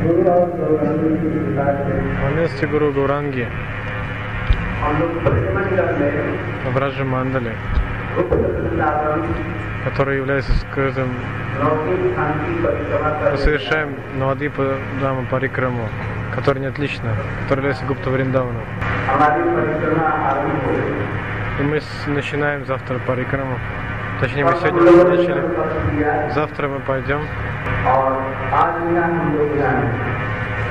На месте Гуру Гуранги в Раджа Мандале, который является скрытым, совершаем Навадипа Дама Парикраму, который не отлично, который является Гупта Вриндаваном. И мы начинаем завтра Парикраму. Точнее, мы сегодня уже начали. Завтра мы пойдем.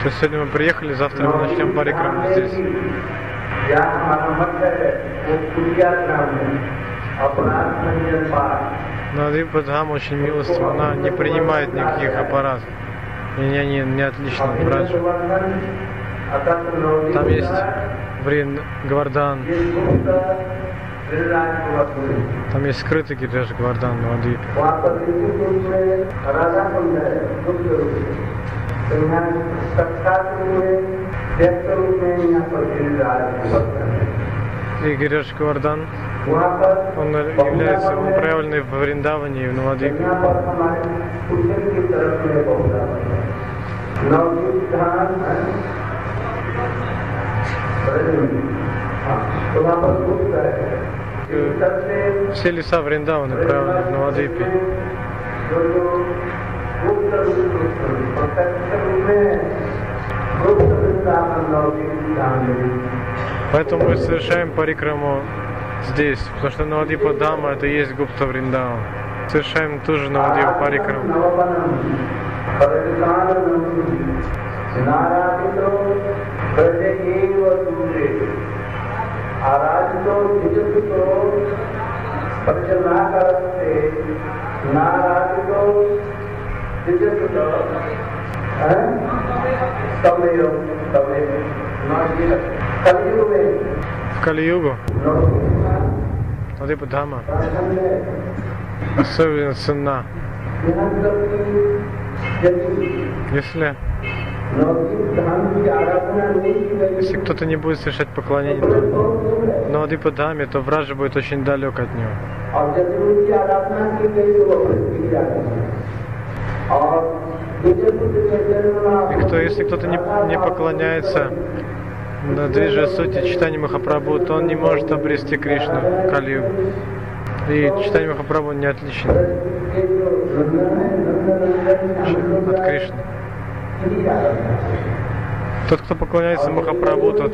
То есть сегодня мы приехали, завтра мы начнем парикрам здесь. Но Рипадхам очень милостив, она не принимает никаких аппаратов. И не, не, не отлично от Там есть врин Гвардан, там есть скрытый даже Гвардан Мадхи. И Гиреш Гвардан, он является, он проявленный в Вриндаване и в Навадвипе. Продолжение все леса Вриндавана правда, в Навадвипе. Поэтому мы совершаем парикраму здесь, потому что Навадипа Дама это и есть Гупта Вриндаван. Совершаем тоже Навадипа парикраму. आराधितो निजतो परिजनाकरस्ते नारायणो निजतो तमेव तमेव कलयुग में В Кали-югу नवदीप Навадипа Дама प्राचीन है особенно ценна. यहाँ तक कि यदि Если, नवदीप धाम की आराधना नहीं की गई если кто-то не будет совершать поклонение ну, а Но Адипадами, то враже будет очень далек от него. И кто, если кто-то не, не поклоняется ну, на движе сути читания Махапрабху, то он не может обрести Кришну, Калию. И читание Махапрабху не отлично от Кришны. Тот, кто поклоняется Махапрабху, тот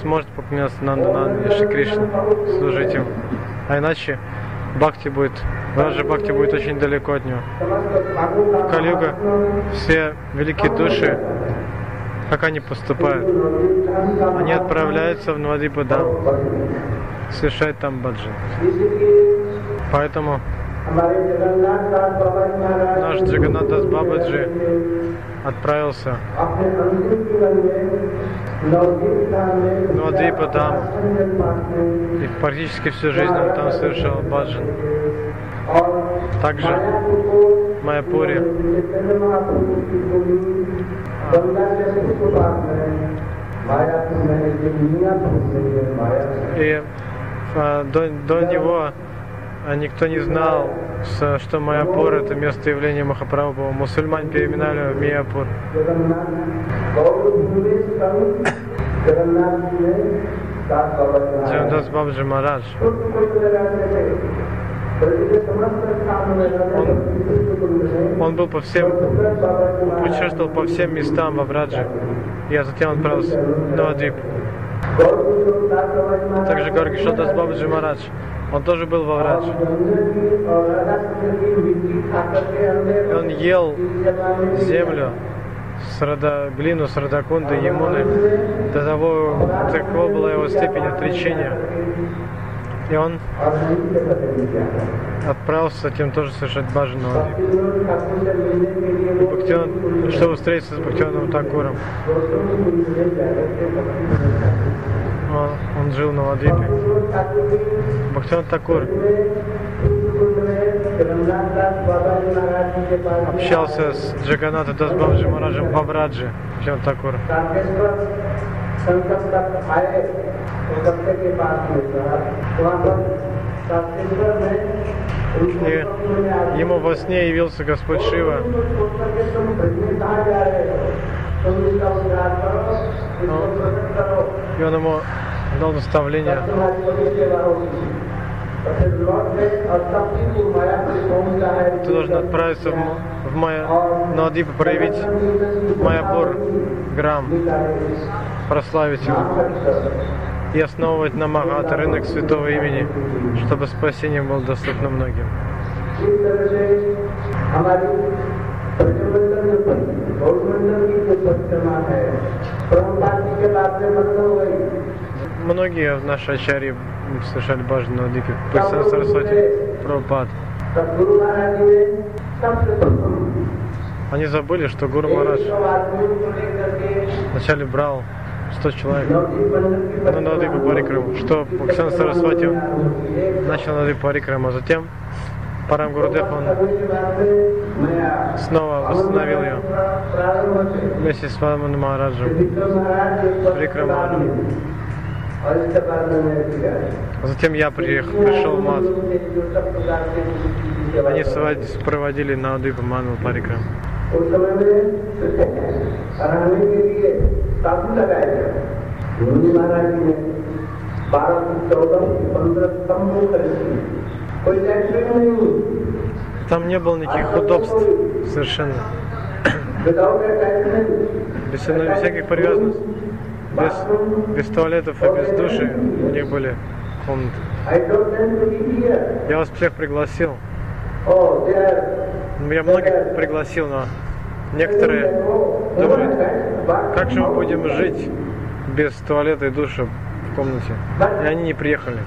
сможет поклоняться Нандананде, Шри Кришне, служить им. А иначе Бхакти будет, даже Бхакти будет очень далеко от него. В Калюга все великие души, как они поступают? Они отправляются в Нуадипадам, совершают там баджи. Поэтому Наш Джаганатас Бабаджи отправился. В Адвипа там, и практически всю жизнь он там совершал баджан. Также в Майяпуре и а, до, до него а никто не знал, что Майяпур – это место явления Махапрабху. Мусульман переименовали в Мияпур. Джандас Бабджи Марадж. Он, он был по всем, он путешествовал по всем местам во Врадже. Я а затем отправился на Адип. Также Горгишотас Бабджи Марадж. Он тоже был во врач. И он ел землю с рода, глину с родокунды Емуны. До того, такова была его степень отречения. И он отправился затем тоже совершать бажану Бхактион, чтобы встретиться с Бхактионом Такуром он жил на Ладыпе. Бахтян Такур общался с Джаганатом Дасбабджи Мараджем Бабраджи, Бахтян Такур. И ему во сне явился Господь Шива. И он ему дал наставление. Ты должен отправиться в, в Майя Надип проявить Майяпур Грам, прославить его и основывать на Магат рынок святого имени, чтобы спасение было доступно многим. इस तरह से हमारी प्रजमंडल में गौरमंडल की जो परिक्रमा है परम्परा जी के लाभ से बंद हो गई Многие наши ачарьи совершали баджан на Адипе, Пассан Сарасвати, Прабхупад. तब गुरु महाराज जी ने सबसे प्रथम Они забыли, что Гуру Марадж एक सौ आदमियों को लेकर के вначале брал 100 человек नवदीप मंडल की на Надипу Парикраму, что Бхаксан Сарасвати начал Надипу Парикраму, а затем Парам Гурудев, он снова восстановил ее вместе с Ваманом Махараджем. Прикраману. А затем я приехал, пришел в Мад. Они свадь- проводили на Адипу Ману Парикрам. उस समय में रहने के लिए ताबू लगाया गया मुनि महाराज जी ने बारह से चौदह पंद्रह स्तंभों खरीदी там не было никаких удобств совершенно. Без всяких привязанностей. Без, без туалетов и без души у них были комнаты. Я вас всех пригласил. Я многих пригласил, но некоторые думают, как же мы будем жить без туалета и душа в комнате. И они не приехали.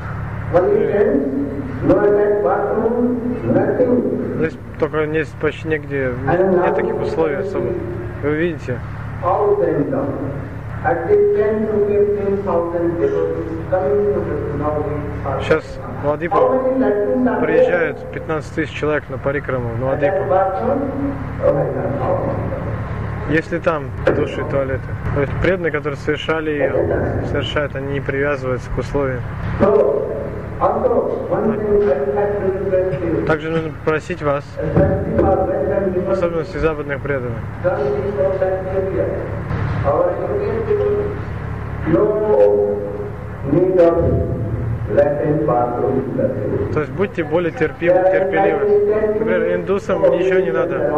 Здесь только нет почти негде, нет таких условий особо. Вы увидите, All them down. At least 10 to 15,000 devotees coming to the now we сейчас в Ладипу приезжают 15 тысяч человек на Парикраму, в Ладипу. Если там души и туалеты. То есть преданные, которые совершали ее, совершают, они не привязываются к условиям. Также нужно просить вас, в особенности западных преданных. То есть будьте более терпимы, терпеливы. Например, индусам ничего не надо.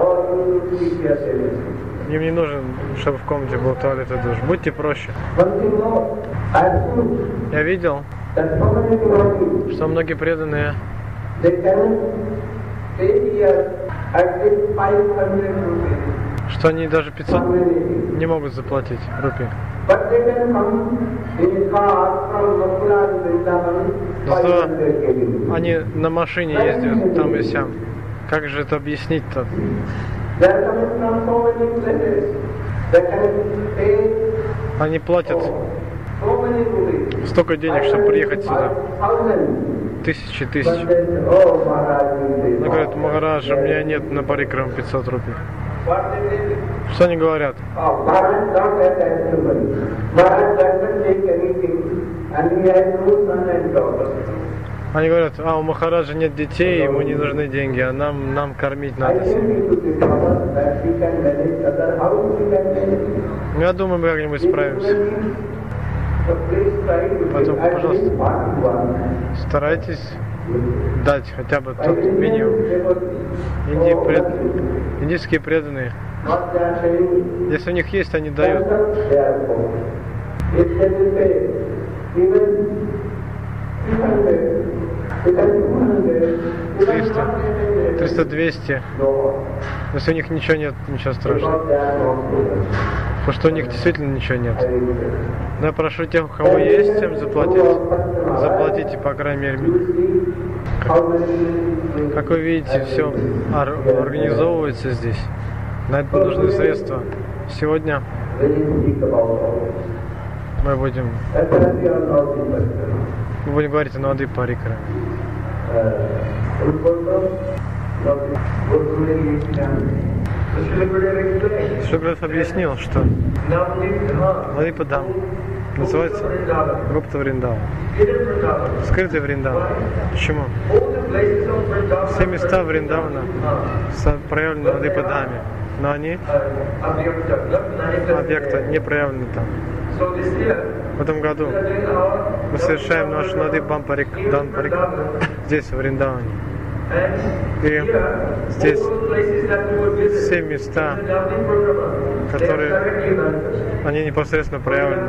Им не нужен, чтобы в комнате был туалет и душ. Будьте проще. Я видел, что многие преданные, they can stay here at least 500 rupees. что они даже 500 community. не могут заплатить рупий. Зато 500 km. они на машине ездят там и сям. Как же это объяснить-то? Они платят. Столько денег, чтобы приехать сюда. 5,000. Тысячи, we Она говорит, Махарадж, у меня нет на парикрам 500 рупий. What they say? Что они говорят? Daughter. Они говорят, а у Махараджа нет детей, ему не нужны деньги, а нам, нам кормить надо think семью. manage. Ну, Я думаю, мы как-нибудь справимся. At пожалуйста. Старайтесь дать хотя бы тот минимум. Инди пред... Индийские преданные, если у них есть, они дают. they are poor. If they will pay even 300, even 200, even 300, 100, 300, 200. no. Если у них ничего нет, ничего страшного. Потому что у них действительно ничего нет. Но я прошу тех, у кого есть, тем заплатить. Заплатите, по крайней мере. Many Как вы видите, все организовывается здесь. На это нужны средства. Сегодня мы будем, мы будем говорить о Нады Парикара. Шуград объяснил, что Ладипадам называется Гупта Вриндава. Скрытый Вриндава. Почему? Все места Вриндавана со- проявлены в Ладипадаме. но они объекта не проявлены там. В этом году мы совершаем наш Нади Бампарик, Данпарик здесь, в Вриндаване. И здесь все места, которые- они непосредственно проявлены,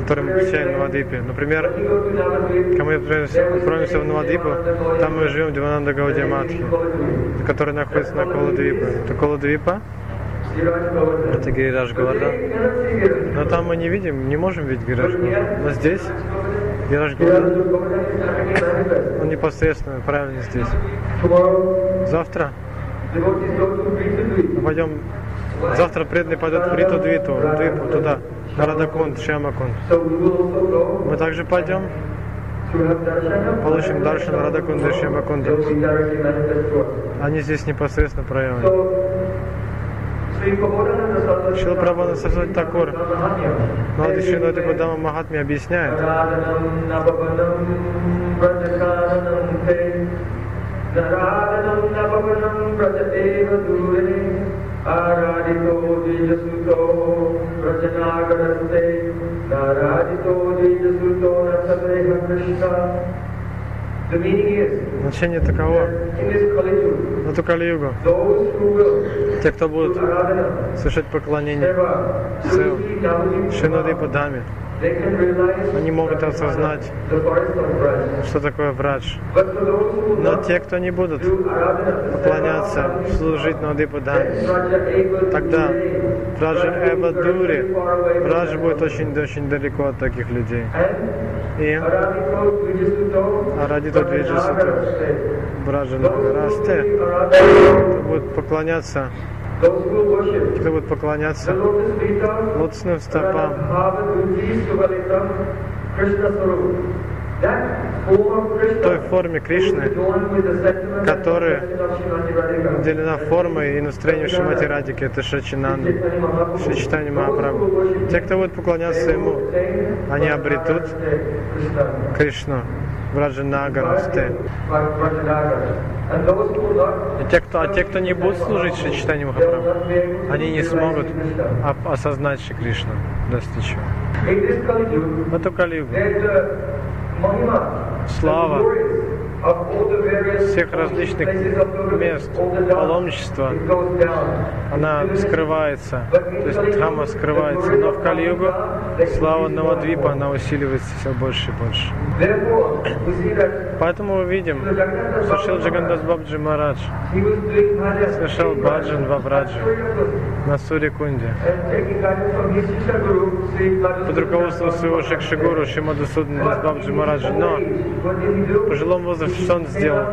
которые мы посещаем в Навадипе. Например, когда мы отправимся в Навадипу, там мы живем в Дивананда Гаудия Матхи, который находится на Коладвипе. Это Коладвипа, это Гиридаш Говардан. Но там мы не видим, не можем видеть Гиридаш Говардан. Но здесь Гиридаш Говардан, он непосредственно правильно здесь. Завтра мы пойдем, завтра преданные пойдут в Риту Двиту, Двипу, туда, на Радакунд, Шиамакунд. Мы также пойдем, получим Даршан Радакунда и Шиамакунда. Они здесь непосредственно проявлены. Шила Прабхана Сарасвати Такур, Нади Шиноди Будама Махатми объясняет, आराधितो द्विजसुतो रचनागरस्ते नाराजितो द्विजसुतो न सदेह Krishna The meaning is, значение таково, in this Kali Yuga, на ту Кали-югу, те, кто будут совершать поклонение Seva, Они могут осознать, что такое врач. Но те, кто не будут поклоняться, служить Raja able тогда Раджа Эва Дури, far away from Раджа them. будет очень-очень далеко от таких людей. И Двиджасуто, Rajanagaraste. Браджа Those who Расте, believe Aradhana, кто будет поклоняться, кто будет поклоняться лотосным стопам той форме Кришны, которая наделена формой и настроением Шимати Радики, это Шачинанда, Шичитани Махапрабху. Те, кто будет поклоняться ему, они обретут Кришну в Раджанагарасте. И те, кто, а те, кто не будут служить Шичитани Махапрабху, они не смогут осознать Шри Кришну, достичь его. В эту Калигу слава всех различных мест, паломничества, она скрывается, то есть Дхама скрывается, но в Кали-югу слава Навадвипа, она усиливается все больше и больше. Поэтому мы видим, что Шил Джагандас Бабджи Марадж совершал баджан в Абраджи на Сурикунде под руководством своего Шекшигуру Шимадусудна Бабджи Мараджа. Но пожилом возрасте что он сделал?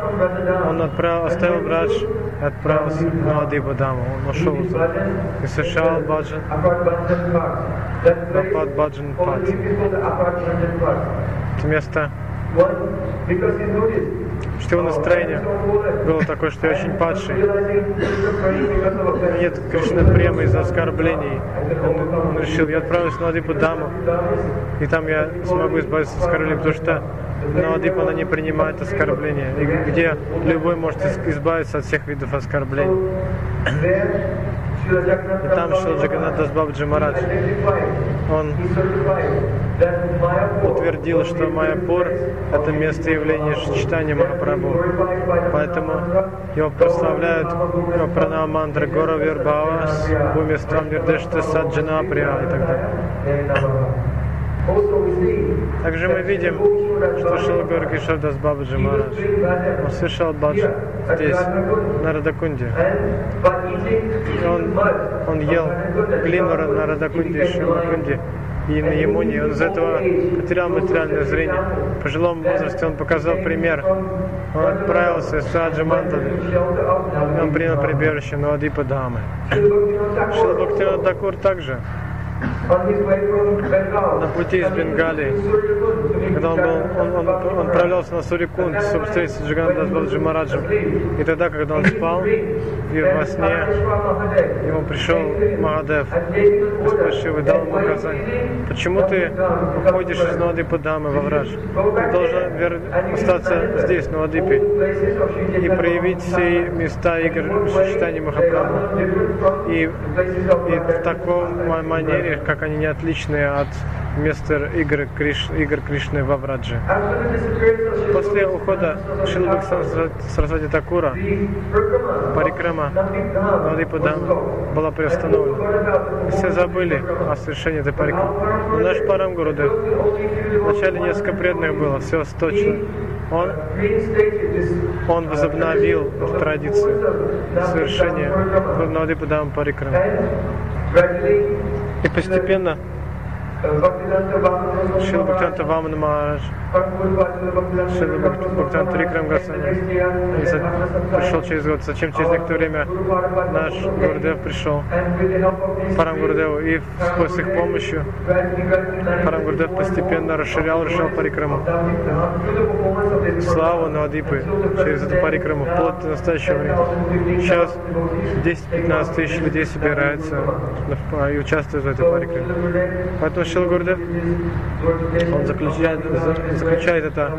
Он отправил, оставил Брадж и отправился на Адиба Даму. Он ушел оттуда и совершал баджан Апад Баджан Пад. Это место, что его настроение было такое, что я очень падший. Нет Кришна према из-за оскорблений. Он, он решил, я отправлюсь на Адипу Даму, и там я смогу избавиться от оскорблений, потому что на Адипу она не принимает оскорбления, и где любой может из- избавиться от всех видов оскорблений. И там шел Джаганат Дас Бабджи Марадж. Он утвердил, что Майяпур – это место явления читания Махапрабху. Поэтому его прославляют его пранамантры Гора Вербава, Бумистам Нирдешта Саджана Прия и так далее. Также мы видим, что Шила Гора Кишор Дас Бабаджи Марадж. Он баджан здесь, на Радакунде. Он, он ел глину на Радакунде и и на Ямуне. Он из этого потерял материальное зрение. В пожилом возрасте он показал пример. Он отправился с Раджа Мандали. Он принял прибежище Навадипа Дамы. Шила Бхактивинод Такур также на пути из Бенгалии, когда он, был, он, он, он отправлялся на Сурикунд, чтобы встретиться с Джиганадас Бабджи Мараджем. И тогда, когда он спал, И во сне ему пришел Махадев. спросил, и дал ему указание, почему ты уходишь из Навадипа Дамы во враж? Ты должен вер... остаться здесь, на Навадипе, и проявить все места игр сочетания Махапрабху. И, и в таком манере, как они не отличные от места игр, Криш, игр Кришны во Врадже. После ухода Шилы Сарасвати Такура Парикрама Надипадам была приостановлена. Все забыли о совершении этой парикрамы. Но наш Парам Гурудев вначале несколько преданных было, все точно. Он, он возобновил традицию совершения Надипадам Парикрама. Постепенно Шила Бхактанта Вамана Махарадж, Шила Бхактанта Гасани. Пришел через год. Зачем через некоторое время наш Гурдев пришел, Парам Гурдеву, и с их помощью Парам Гурдев постепенно расширял, расширял Парикраму. Славу Навадипы через эту Парикраму, вплоть до настоящего времени. Сейчас 10-15 тысяч людей собираются и участвуют в этой Парикраме. Поэтому Шила Гурдев, он заключает, заключает это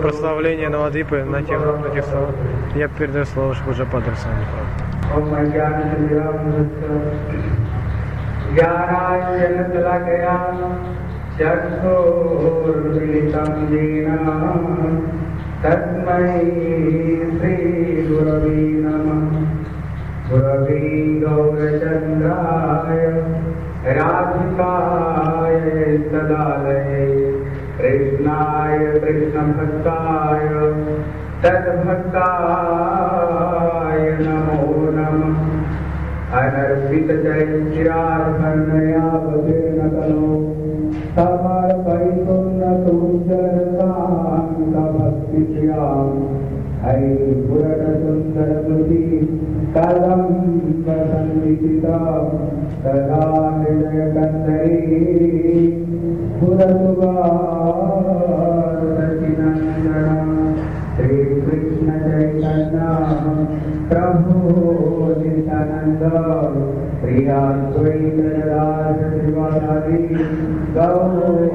прославление Навадипы на тех, на тех словах. Я передаю слово Шхуджа Падрасани. चक्षुर्मिलितं येन तस्मै श्रीगुरवे नमः गुरवे गौरचन्द्राय राधिकाय तदालये कृष्णाय कृष्णभक्ताय तद्भक्ताय नमो नमः। कलो समर्पयितुं न तुञ्जरसाङ्गभक्तिश्रियाम् हरि हृदयकन्दरे पुरसुवारतिनन्दन श्रीकृष्ण चैतन्य प्रभो नित्यानन्द प्रियाद्वैतदास शिवादि गौर्भक्तवृन्द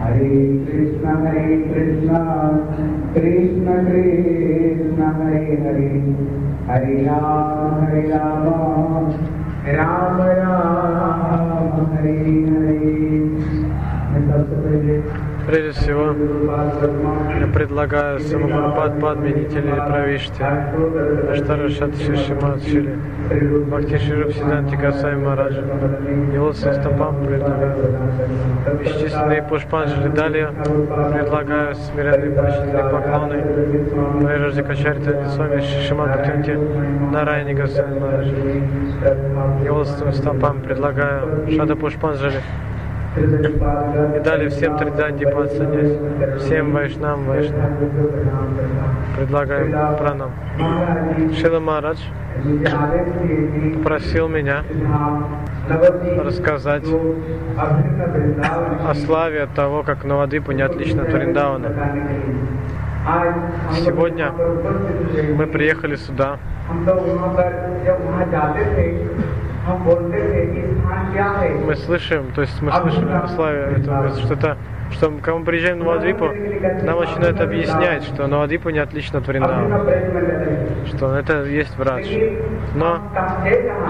हरे कृष्ण हरे कृष्ण कृष्ण कृष्ण हरे हरे हरे राम हरे राम राम राम हरे हरे मैं सबसे पहले Прежде всего, я предлагаю Самагурупад Падминители Правишти, Аштарашат Шишимат Шили, Бхакти Шируп Сиданти Гасай Мараджа, его стопам предлагаю. Бесчисленные пушпанджали далее предлагаю смиренные почтительные поклоны Прежде Качарита Нисвами Шишимат Бхактинти Нарайни Гасай Мараджа. Его стопам предлагаю Шада Пушпанджали и далее всем Триданди подсадись, всем Вайшнам Вайшнам. Предлагаем пранам. Шила Марадж попросил меня рассказать о славе того, как Навадипу не отлично от Вриндауна. Сегодня мы приехали сюда. Мы слышим, то есть мы слышим о славе этого места, что это когда мы приезжаем на Навадвипу, нам начинают объяснять, что Навадвипу не отлично от Вриндавана, что это есть врач. Но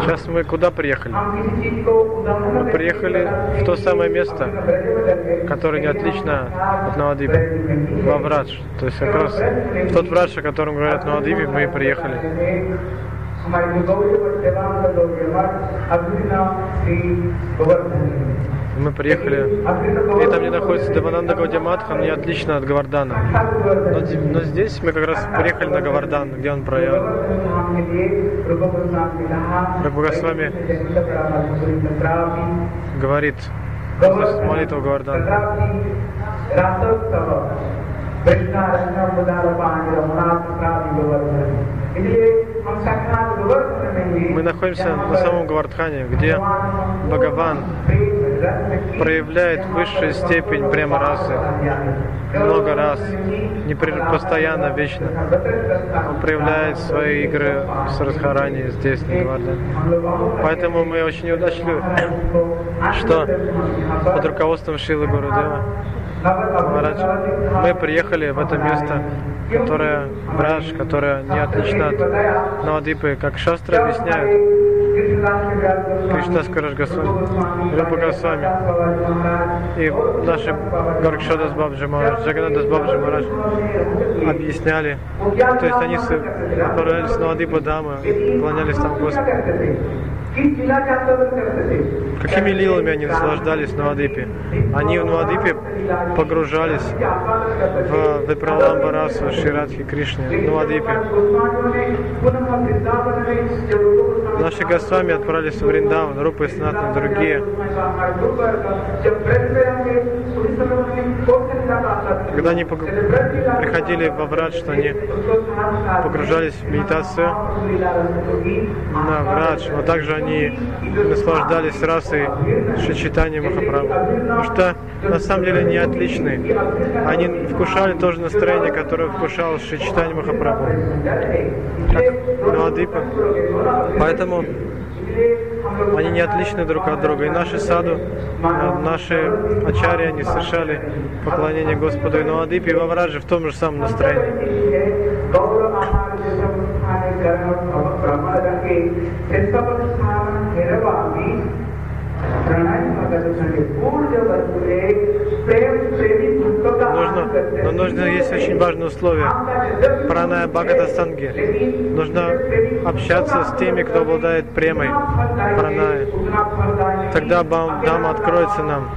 сейчас мы куда приехали? Мы приехали в то самое место, которое не отлично от Навадвипа, во врач. То есть как раз тот врач, о котором говорят на Навадвипе, мы и приехали. Мы приехали, и там, где находится Девананда Гаудиаматхан, не отлично от Гавардана. Но, но здесь мы как раз приехали на Гавардан, где он проявил. Как с вами говорит молитва Гавардана. इसलिए हम साक्षात गोवर्धन мы находимся на самом Гавардхане, где Бхагаван проявляет высшую степень прямо расы много раз, не постоянно, вечно. Он проявляет свои игры с Радхарани здесь, на Гавардхане. Поэтому мы очень удачливы, что под руководством Шилы Гурудева Махарадж, мы приехали в это место, которое Брадж, которое не отлично от Навадипы, как шастры объясняют. Кришна Скараш Госвами, Рупа Госвами и наши Гаркшадас Бабджи Махарадж, Джаганадас Бабджи Махарадж объясняли, то есть они отправлялись на Вадипа Дамы, клонялись там Господу. Какими лилами они наслаждались в Навадипе? Они в Навадипе погружались в Випраламбарасу Ширадхи Кришны в Навадипе. Наши Госвами отправились в Вриндаван, Рупа и другие. Когда они приходили во Врадж, что они погружались в медитацию на Врадж, но также они наслаждались расой Шичитани Махапрабху. Потому что на самом деле они отличные. Они вкушали то же настроение, которое вкушал Шичитани Махапрабху. Как Навадипа. Поэтому они не отличны друг от друга. И наши саду, наши ачари, они совершали поклонение Господу и Навадипе и во Врадже в том же самом настроении. Нужно, но нужно есть очень важное условие. Праная Бхагата Санги. Нужно общаться с теми, кто обладает премой праная. Тогда Дама откроется нам.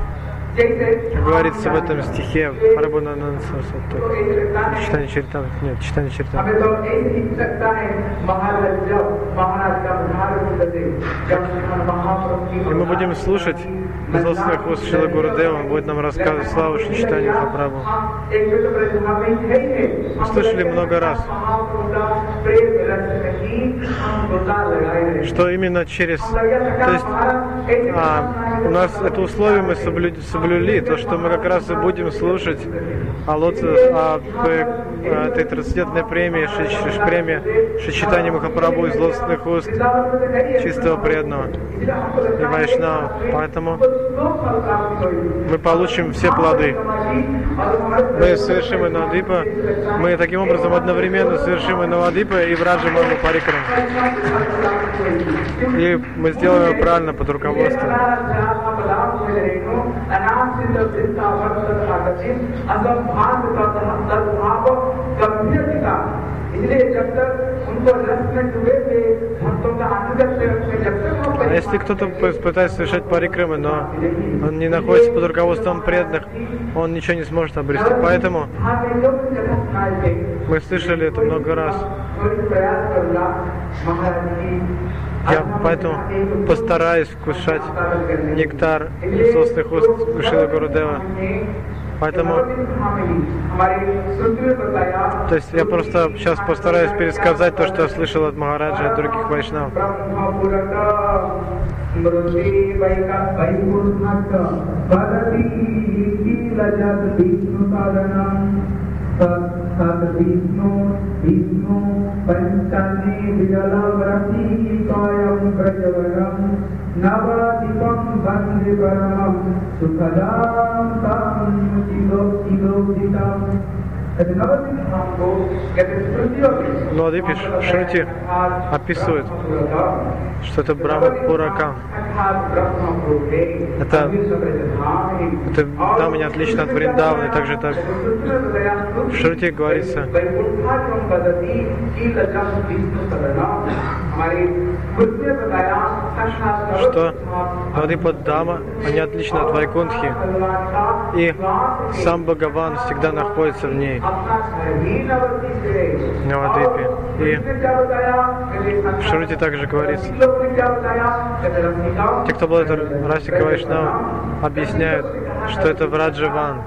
Говорится в этом стихе Парабананан Читание Чиртам. Нет, читание Чиртам. И мы будем слушать собственных уст Шила Гурудева, он будет нам рассказывать славу Шичтани Махапрабху. Мы слышали много раз, что именно через... То есть а, у нас это условие мы соблю, соблюли, то, что мы как раз и будем слушать о, лоце, о, о этой трансцендентной премии, шиш, премии Шичитани Махапрабху из лотосных уст чистого преданного и Вайшнава. Поэтому мы получим все плоды. Мы совершим и Навадипа, мы таким образом одновременно совершим и Навадипа и Враджа Маму Парикрам. И мы сделаем его правильно под руководством. А если кто-то пытается совершать парикрымы, но он не находится под руководством преданных, он ничего не сможет обрести. Поэтому мы слышали это много раз. Я поэтому постараюсь вкушать нектар собственных уст Гушила Гурудева. Поэтому, то есть я просто сейчас постараюсь пересказать то, что я слышал от Махараджа и от других вайшнав. सत विष्णु विष्णु पंचानी विजलव्रती कायं प्रजवरं नवदीपं वन्दे परमं सुखदां तं Ну, а ты пишешь, Шрути описывает, что это Брама Пурака. Это, это да, не отлично от Вриндавны, также так. в Шрути говорится. Что под Дама, они отлично от Вайкунтхи, и сам Бхагаван всегда находится в ней. Навадвипе. И в Шруте также говорится. Те, кто был это Расика Вайшнава, объясняют, что это Враджаван.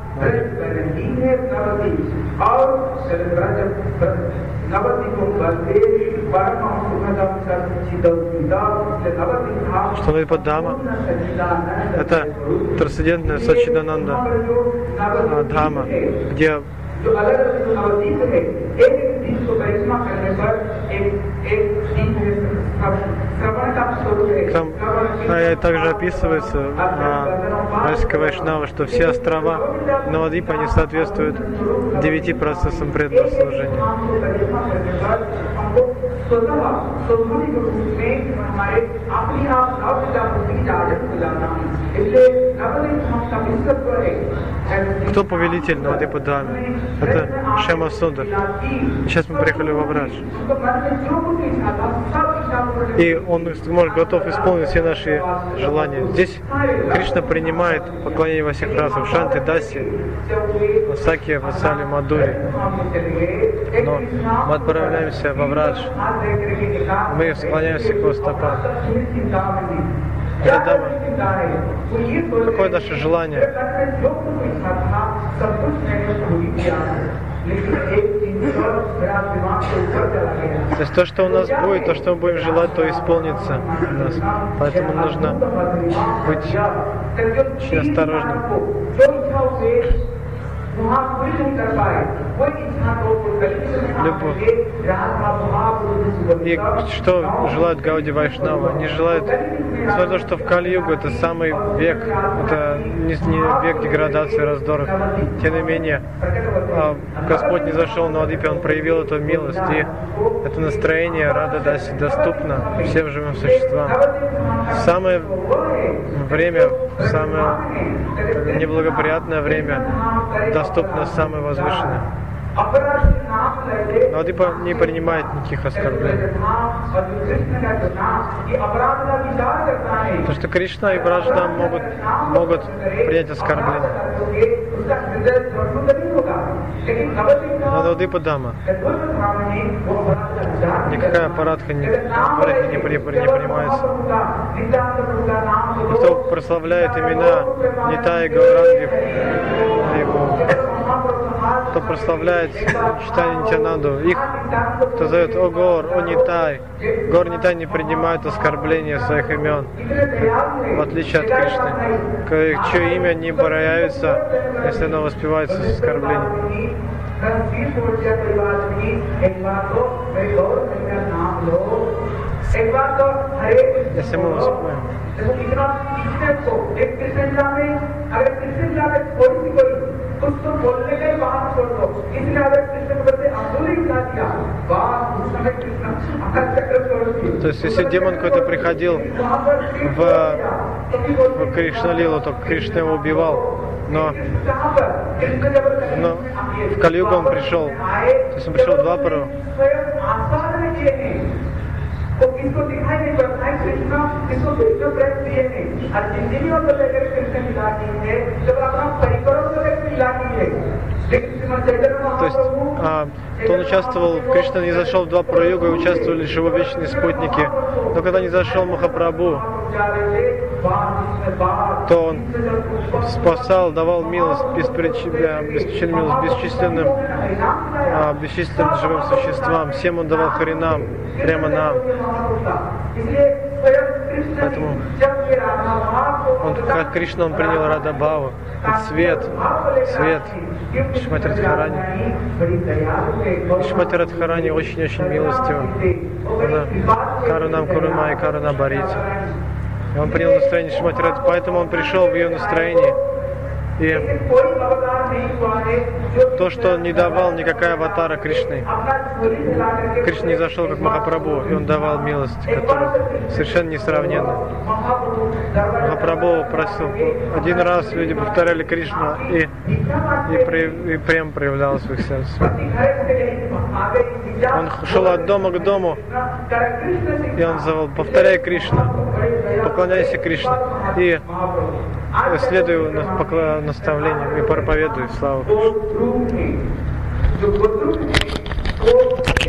что Нидипадама – это трансцендентная Сачидананда а, Дхама, где जो अलग अलग नवदीप है एक एक दिन को करिश्मा करने पर एक एक दिन है श्रवण का स्वरूप है Там а, также описывается а, Райска Вайшнава, что все острова Навадипа, они соответствуют девяти процессам преданного служения. स्वाभाविक रूप में हमारे अपनी आप नवविदा मुक्ति की इजाजत हो जाना इसलिए नवदिन हम समिश्रत्व है Кто повелитель Навадипа Дхами? Это Шема Сундар. Сейчас мы приехали в Абрадж. и Он может готов исполнить все наши желания. Здесь Кришна принимает поклонение во всех разах. в Шанте, Дасе, Васаке, Васале, Но мы отправляемся во Врадж, мы склоняемся к его стопам. Рядом. Какое наше желание? То есть то, что у нас будет, то, что мы будем желать, то исполнится у нас. Поэтому нужно быть очень осторожным. И что желают Гауди Вайшнава? Они желают, несмотря на то, что в Кали-Югу это самый век, это не, не век деградации, раздоров, тем не менее, а, Господь не зашел на Адипе, Он проявил эту милость, и это настроение Рада Даси доступно всем живым существам. Самое время, самое неблагоприятное время доступно самое возвышенное. Но Адипа не принимает никаких оскорблений. Потому что Кришна и Браджда могут, могут принять оскорбление. Но Адипа Дама. Никакая аппаратка не, аппаратка не, при- не принимается. И кто прославляет имена Нита и Гауранги, кто прославляет читание Нитянанду, их, кто зовет «О Гор», «О Нитай». Гор Нитай не принимает оскорбления своих имен, в отличие от Кришны, к- чье имя не проявится, если оно воспевается с оскорблением. если мы воспеваем. देखो कितना कितने को एक कृष्ण लीला में अगर कृष्ण लीला में कोई भी कोई कुछ तो बोलने का ही बात छोड़ दो इसलिए अगर कृष्ण को बोलते अमूल्य लीला दिया बात उस समय कृष्ण अकल चक्र छोड़ दिए То есть, если демон какой-то приходил वहां पर в, в Кришналилу, то Кришна его убивал. Но, कहाँ पर कृष्ण जब но в Кальюгу он пришел. То есть он пришел в Двапару. स्वयं आस्वाद में किए हैं वो किसको दिखाई नहीं पड़ता है कृष्ण किसको कृष्ण प्रेम दिए हैं और जिंदगियों को लेकर कृष्ण मिला की है जब अपना परिवारों को लेकर मिला की है लेकिन श्रीमद चैतन्य то есть а, то он участвовал, Кришна не зашел в два проюга, и участвовали лишь его вечные спутники. Но когда не зашел Махапрабху, то он спасал, давал милость, бесперечисленную э, беспереч... милость бесчисленным, а, бесчисленным живым существам. Всем он давал харинам, прямо нам. Поэтому он, как Кришна, он принял рада Радабава, свет, свет Шмати Радхарани. Шмати Радхарани очень-очень милостива. Она Карунам Курума и Каруна Барити. И он принял настроение Шмати Радхарани, поэтому он пришел в ее настроение. И то, что не давал никакая аватара Кришны. Кришна не зашел как Махапрабху, и он давал милость, которая совершенно несравненна. Махапрабху просил. Один раз люди повторяли Кришну и, и, при, и прям проявлял своих сердце. Он шел от дома к дому, и он завал, повторяй Кришна, поклоняйся Кришне. И следую наставлениям и проповедую славу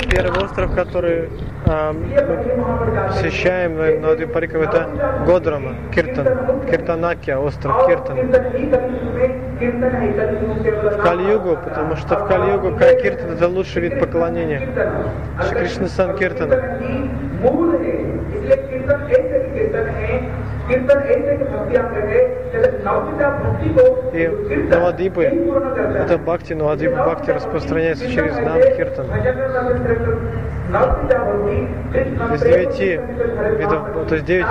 Первый остров, который а, мы посещаем на Ноды Париков, это Годрама, Киртан, Киртанакия, остров Киртан. В Кальюгу, потому что в Кальюгу Киртан это лучший вид поклонения. Шри Кришна Сан Киртана. И Навадипы, это Бхакти, Навадипы Бхакти распространяется через нам Киртан. Из девяти видов, то есть девять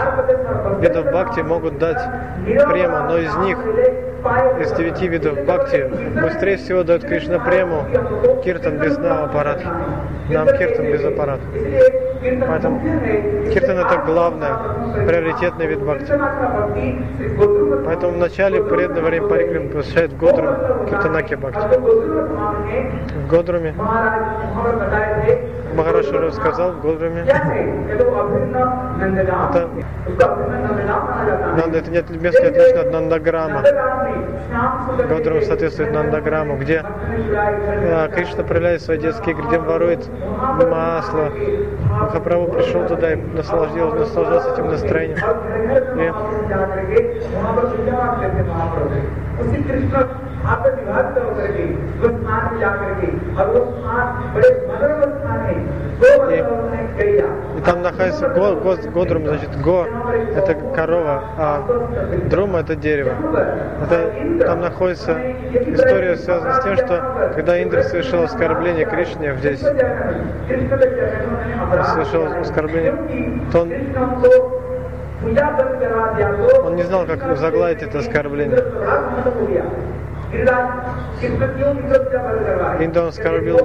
видов Бхакти могут дать према, но из них из девяти видов бхакти быстрее всего дает Кришна прему киртан без аппарата. Нам киртан без аппарата. Поэтому киртан это главное, приоритетный вид бхакти. Поэтому в начале преданное время Парикрим посвящает Годру киртанаки бхакти. В Годруме Махараша рассказал в Годруме. Это, Нанда, это нет место отлично от Нандаграма. Годрум соответствует Нандаграмму, где э, Кришна проявляет свои детские игры, где ворует масло. Махапрабху пришел туда и наслаждался, наслаждался этим настроением. И आपका विभाग कर करके वो स्थान में जाकर के और वो स्थान बड़े मनोरम स्थान है и там находится го, го, годрум, значит, го это корова, а друма это дерево. Это, там находится история связана с тем, что когда Индра совершил оскорбление Кришне здесь, совершил оскорбление, то он он не знал, как загладить это оскорбление. Инда он оскорбил.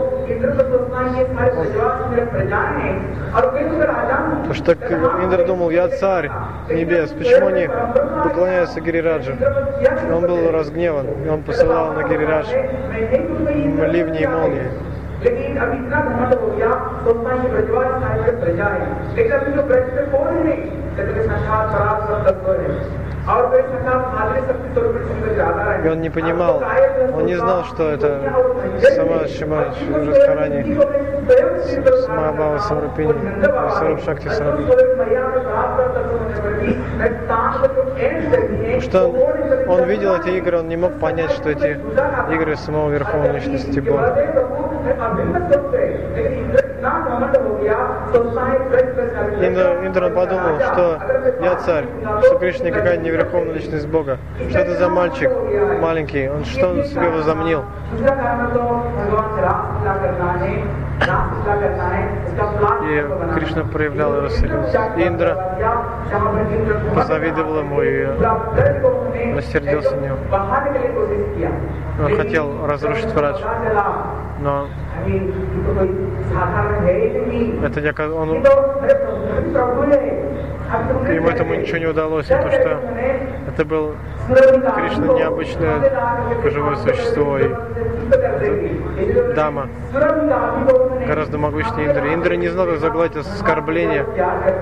Потому что Индра думал, я царь небес, почему они поклоняются Гирираджу? И он был разгневан, и он посылал на Гирирадж ливни и молнии. लेकिन अब इतना घमंड हो गया सोचता है कि ब्रजवास साहिब में प्रजा है लेकिन अभी जो ब्रज में कौन है नहीं लेकिन साक्षात परात सब तत्व है и он не понимал, он не знал, что это сама Шима Радхарани, Самабава Самрупини, Саруб Шакти. Что он, он видел эти игры, он не мог понять, что эти игры самого Верховной Личности Бога. Индра, подумал, что я царь, что Кришна никакая не верховная личность Бога. Что это за мальчик маленький? Он что он себе возомнил? И Кришна проявлял рассердился. Индра позавидовал ему и рассердился на него. Он хотел разрушить врач, но это не он ему этому ничего не удалось, потому что это был Кришна необычное живое существо и дама гораздо могущественнее Индры. Индра не знал, как загладить оскорбление.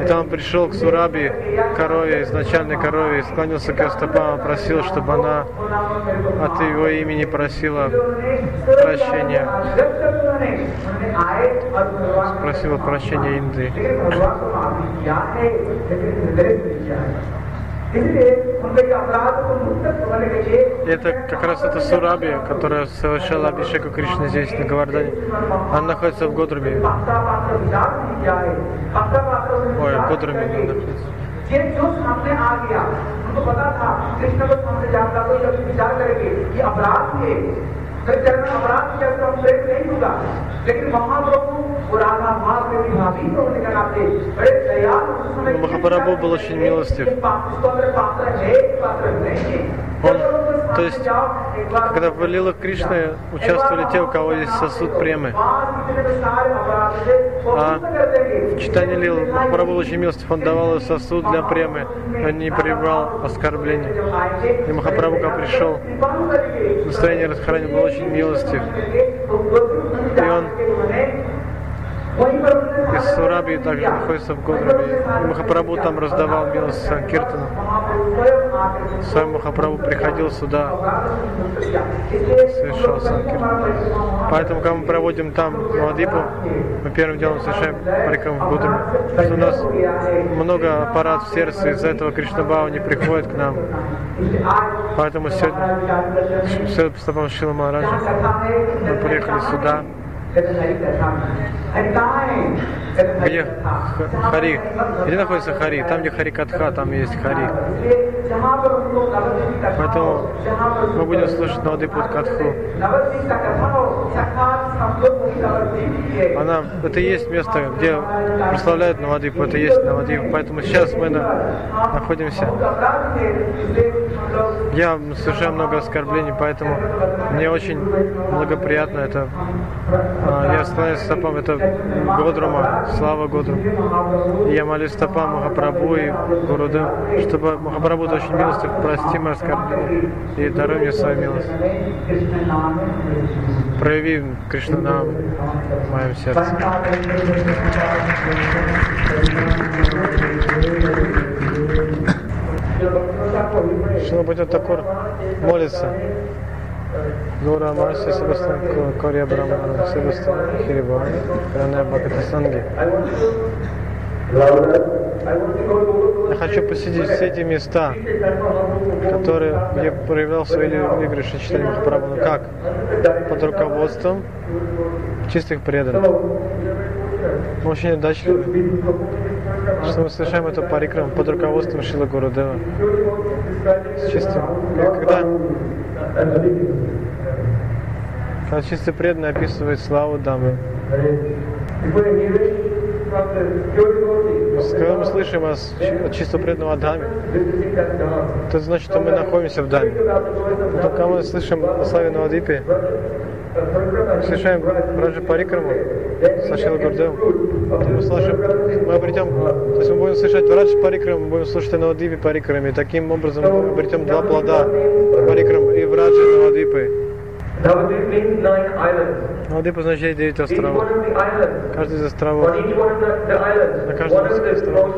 И там он пришел к Сураби, корове, изначальной корове, и склонился к ее стопам, просил, чтобы она от его имени просила прощения. Спросила прощения Индры. Это как раз это Сураби, которая совершала Абишеку Кришны здесь, на Гавардане. Она находится в Годруме. Ой, в Годруме она находится. ये जो सामने आ गया उनको पता था कृष्ण को सामने जाता तो जब विचार करेंगे ये अपराध है پھر چلنا افراد کیا تو ہم شریک نہیں ہوگا۔ لیکن وہاں لوگ پوران تیار میں очень милостив. Он то есть, когда в лилах Кришны участвовали те, у кого есть сосуд премы. А в читании лил Махапрабху очень милостив, он давал сосуд для премы, он не привал оскорбления. И Махапрабху, когда пришел, настроение Радхарани было очень милостив. И он И Сураби также находится в Годраме. Махапрабху там раздавал милость Санкиртану. Сам Махапрабху приходил сюда, совершал Санкиртан. Поэтому, когда мы проводим там Маладипу, мы первым делом совершаем парикам в Гудраме. Что у нас много аппарат в сердце, из-за этого Кришнабау не приходит к нам. Поэтому сегодня, все по стопам Шила Махараджа, мы приехали сюда, где Хари? Где находится Хари? Там, где Хари Катха, там есть Хари. Поэтому мы будем слушать Навадипут Катху. Она, это и есть место, где прославляют Навадипу, это и есть Навадип. Поэтому сейчас мы на- находимся. Я совершаю много оскорблений, поэтому мне очень благоприятно это. А, Я к стопам, это Годрума, слава Годру. Я молюсь стопам Махапрабху и Гурудев, чтобы Махапрабху очень милостив, прости мои оскорбления и даруй мне свою милость. Прояви Кришна нам в моем сердце. Шилабхати Такур молится. Гура Марси Себастан Кория Брахмана Себастан Хирибани Ране Бхактисанги. Я хочу посетить все эти места, которые, где проявлял свои игры Шичтани Махапрабху. Ну как? Под руководством чистых преданных. Мы очень удачливы, что мы совершаем эту парикрам под руководством Шила Гурудева. С чистым. Когда, когда чистый преданный описывает славу Дамы, когда мы слышим о чисто преданного Адаме, это значит, что мы находимся в Даме. Но когда мы слышим о славе Навадипе, совершаем Раджа Парикраму с Ашила Гурдевом, то мы слышим, мы обретем, то есть мы будем слышать Раджа Парикраму, мы будем слушать о Навадипе Парикраме, таким образом мы обретем два плода Парикрам и в Раджа Навадипы. Navadvip means nine islands. Навадипа означает девять островов. Каждый из островов На каждом из островов.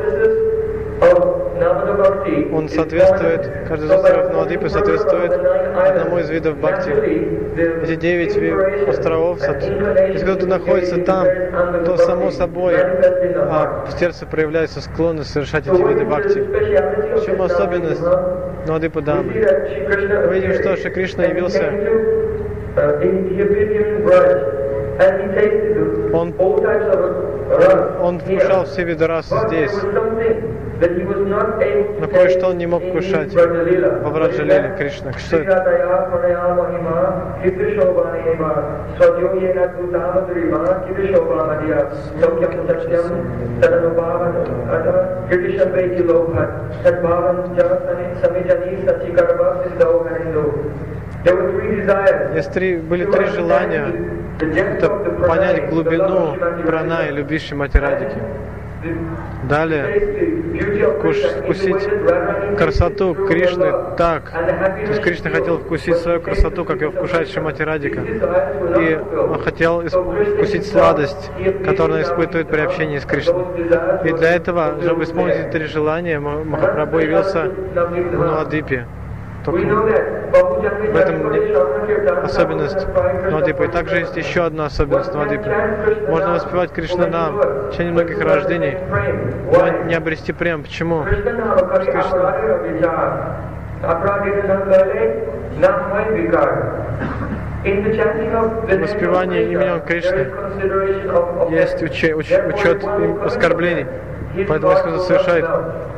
Он соответствует, каждый из островов Навадипы соответствует одному из видов бхакти. Эти девять островов, если кто-то находится там, то само собой а, в сердце проявляется склонность совершать эти виды бхакти. В чем особенность see Дамы? Мы видим, что Шри Кришна явился, uh, Он- он here. вкушал все виды there здесь, но кое-что он не мог Brajalila. во Враджалиле Кришна. Что это? Есть три, были три желания. Это понять глубину прана и любви Шримати Радики. Далее вкуш, вкусить красоту Кришны так. То есть Кришна хотел вкусить свою красоту, как ее вкушает Шримати Радика. И он хотел вкусить сладость, которую он испытывает при общении с Кришной. И для этого, чтобы исполнить три желания, Ма- Махапрабху явился в Навадипе. Только в этом особенность Навадипа. И также есть еще одна особенность Навадипа. Можно воспевать Кришна нам в течение многих рождений, но не обрести прем. Почему? В воспевании именем Кришны Есть уче- уч- учет им оскорблений. Поэтому если кто-то совершает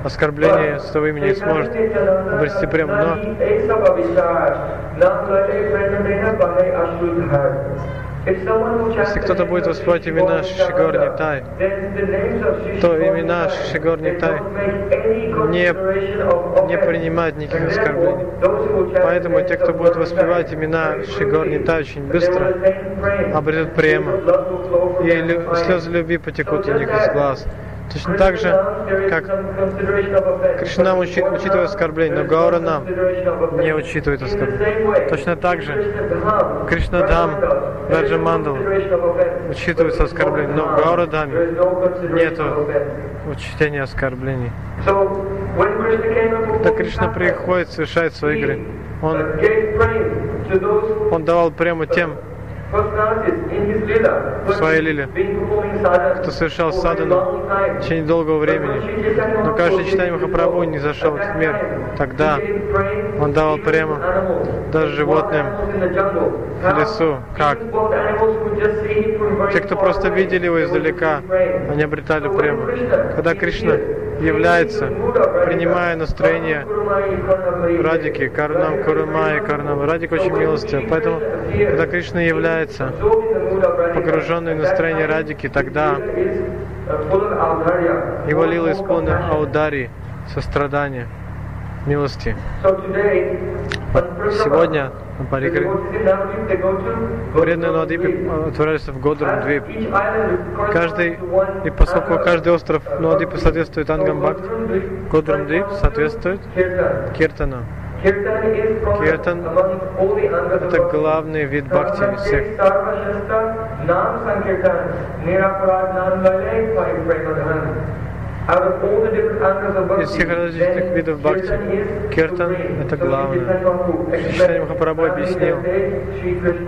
оскорбление с того имени, сможет обрести прем. Но если кто-то будет воспевать имена Шигор Нитай, то имена Шигор Нитай не, не принимают никаких оскорблений. Поэтому те, кто будет воспевать имена Шигор Нитай очень быстро, обретут према. И слезы любви потекут у них из глаз. Точно так же, как Кришна учи, учитывает оскорбление, но Гаура нам не учитывает оскорбление. Точно так же Кришна Дам, Раджа Мандал учитывается оскорбление, но Гаура Даме нету учтения оскорблений. Когда Кришна приходит совершать свои игры, он, он давал прямо тем, в своей лиле, кто совершал садану в течение долгого времени. Но каждый читание Махапрабху не зашел в этот мир. Тогда он давал прямо. даже животным в лесу. Как? Те, кто просто видели его издалека, они обретали прямо. Когда Кришна является, принимая настроение Радики, Карнам Курумай, Карнам. Радик очень милостив. Поэтому, когда Кришна является, погруженный в настроение Радики, тогда его лила исполнена аудари, сострадания, милости. Сегодня на Парикре преданные Нуадипе отправляются в Годрум Двип. Каждый, и поскольку каждый остров Нуадипе соответствует Ангам Бхакти, Годрум Двип соответствует Киртану. Киртан – это главный вид бхакти из всех. Из всех различных видов бхакти, киртан – это главное. Шри Махапрабху объяснил,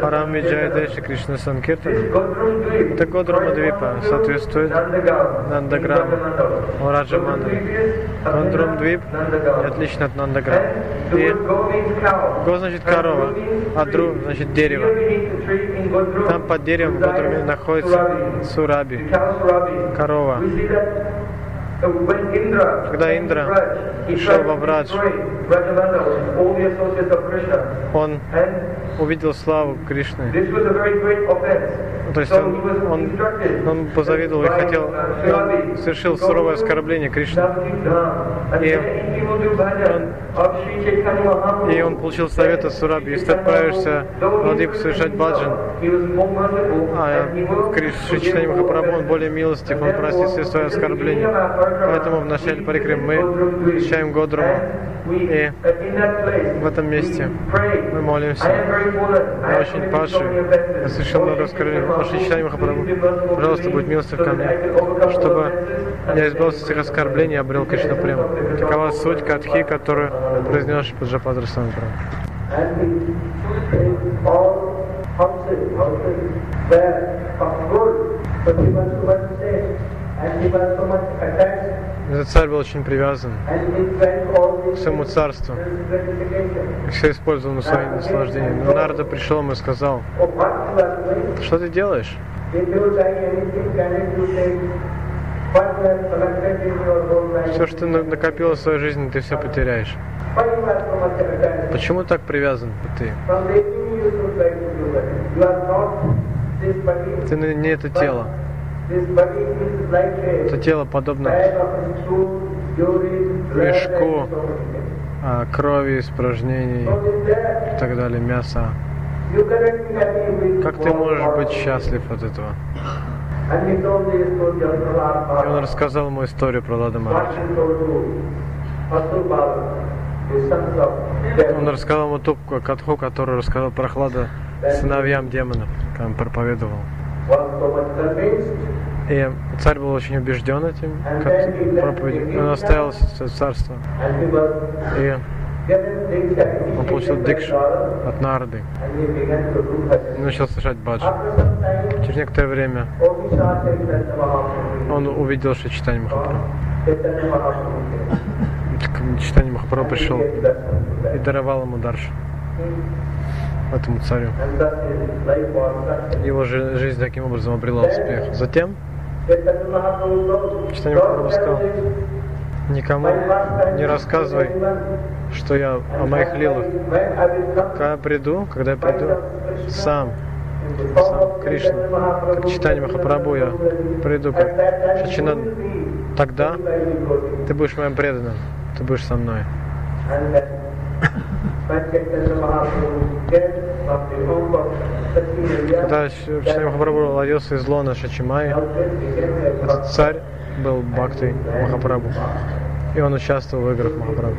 Парам Виджай Деши Кришна Санкиртан. Это Годрама Двипа, соответствует Нандаграму, Раджа Мандри. Годрам Двип отлично от Нандаграма. И Го значит корова, а Дру значит дерево. Там под деревом в Годраме находится Сураби, корова. Когда Индра шел во Врадж, он увидел славу Кришны. То есть он, он, он позавидовал и хотел, он совершил суровое оскорбление Кришны. И он, и он получил совет от Сураби, если ты отправишься в Ладипу совершать баджан, а Кришна Махапрабху, он более милостив, он простит все свои оскорбления. Поэтому в начале Парикрим мы изучаем Годруму. И в этом месте мы молимся. Я очень падший. Я совершил много оскорблений. Ваше читание Махапрабху, пожалуйста, будь милостив ко мне, чтобы я избавился от этих оскорблений и обрел Кришна Прему. Такова суть катхи, которую произнес Паджападра Санкара. Этот царь был очень привязан к своему царству. И все использовал на свои наслаждения. Но Нарда пришел и сказал, что ты делаешь? Все, что накопило в своей жизни, ты все потеряешь. Почему так привязан ты? Ты не это тело. Это тело подобно мешку а, крови, испражнений и так далее, мяса. Как ты можешь быть счастлив от этого? И он рассказал ему историю про Лада Мараджа. Он рассказал ему ту катху, которую рассказал Прохлада сыновьям демонов, он проповедовал. И царь был очень убежден этим, как проповедь. Он оставил царство. И он получил дикшу от Нарды. И начал совершать баджи. Через некоторое время он увидел, что читание Махапрабху. Читание Махапрабху пришел и даровал ему даршу этому царю. Его жизнь таким образом обрела успех. Затем Читание Махапрабху сказал, никому не рассказывай, что я о моих лилах. Когда я приду, когда я приду, сам, сам Кришна, как читание Махапрабху, я приду как Шачинан, тогда ты будешь моим преданным, ты будешь со мной. Когда Читание Махапрабху родился из лона Шачимай, этот царь был Бхакти Махапрабху. И он участвовал в играх Махапрабху.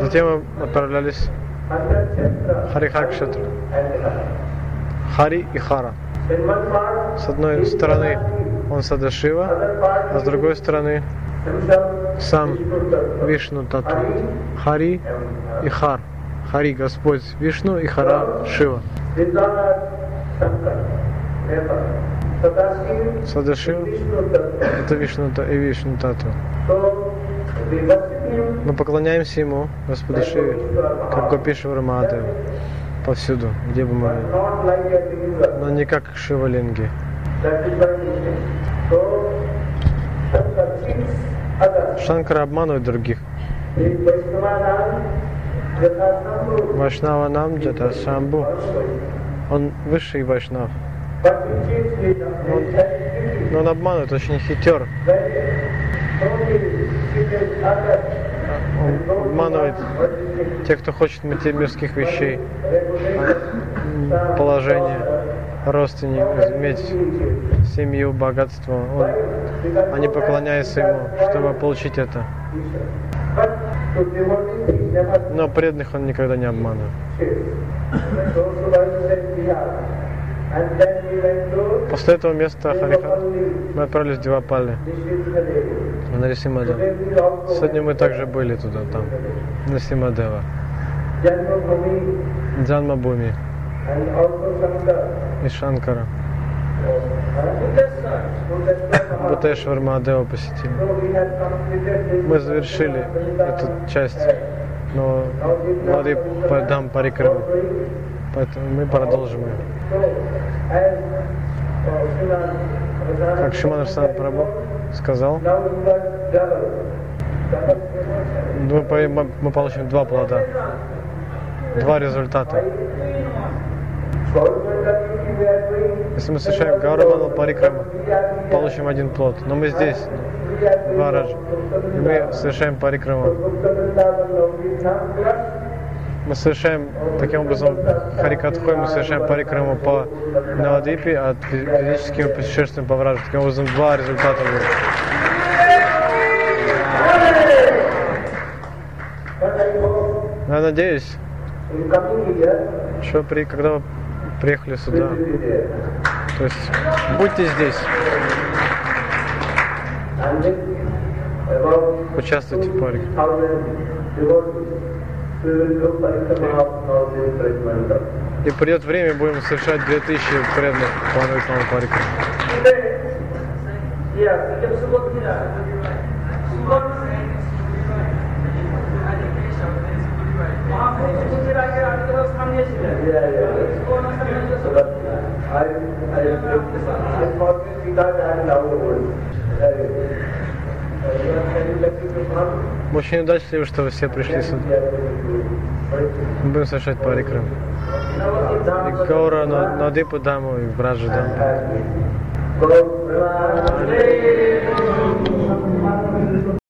Затем мы отправлялись в Харихакшетру. Хари и Хара. С одной стороны он Садашива, а с другой стороны сам. Вишну Тату. Хари и Хар. Хари Господь Вишну и Хара Шива. Tattva. это Вишну Та- и Вишну Тату. Мы поклоняемся ему, Господу Шиве, как Гопишвара Махадеву, повсюду, где бы мы были. Но не как cheats others. Шанкара обманывает других. He Vaishnava Yatha Sambhu. Вайшнава нам Джата Шамбу. Он высший his activity. Но он обманывает, очень хитер. Он обманывает тех, кто хочет мирских вещей, положение, родственников, иметь семью, богатство. Он, они поклоняются ему, чтобы получить это. Но преданных он никогда не обманывает. После этого места Devapalli, мы отправились в Девапали, Nishidhadevi. в Нарисимаде. Today we also Сегодня мы также были туда, там, на Симадева, Джанмабуми и Шанкара. Бутешвар Махадева посетили. Мы завершили эту часть, но Мады подам парикраму, поэтому мы продолжим ее. Как Шиман Арсан Прабhu сказал, мы- мы получим два плода, два результата. Если мы совершаем Гаураману Парикраму, получим один плод. Но мы здесь, два раза. И мы совершаем plus Мы совершаем, таким образом, Харикатхой, мы совершаем Парикраму по Навадипе, а фи- физическим путешествием по Вражу. Таким образом, два результата будет. Я надеюсь, что при, когда приехали сюда, то есть будьте здесь, участвуйте в Brajmandal. И придет время, будем совершать 2000 преданных плануемому очень удачливы, что вы все пришли сюда. Будем совершать парикрам. И Гаура на- Надипу Даму и Браджа Даму.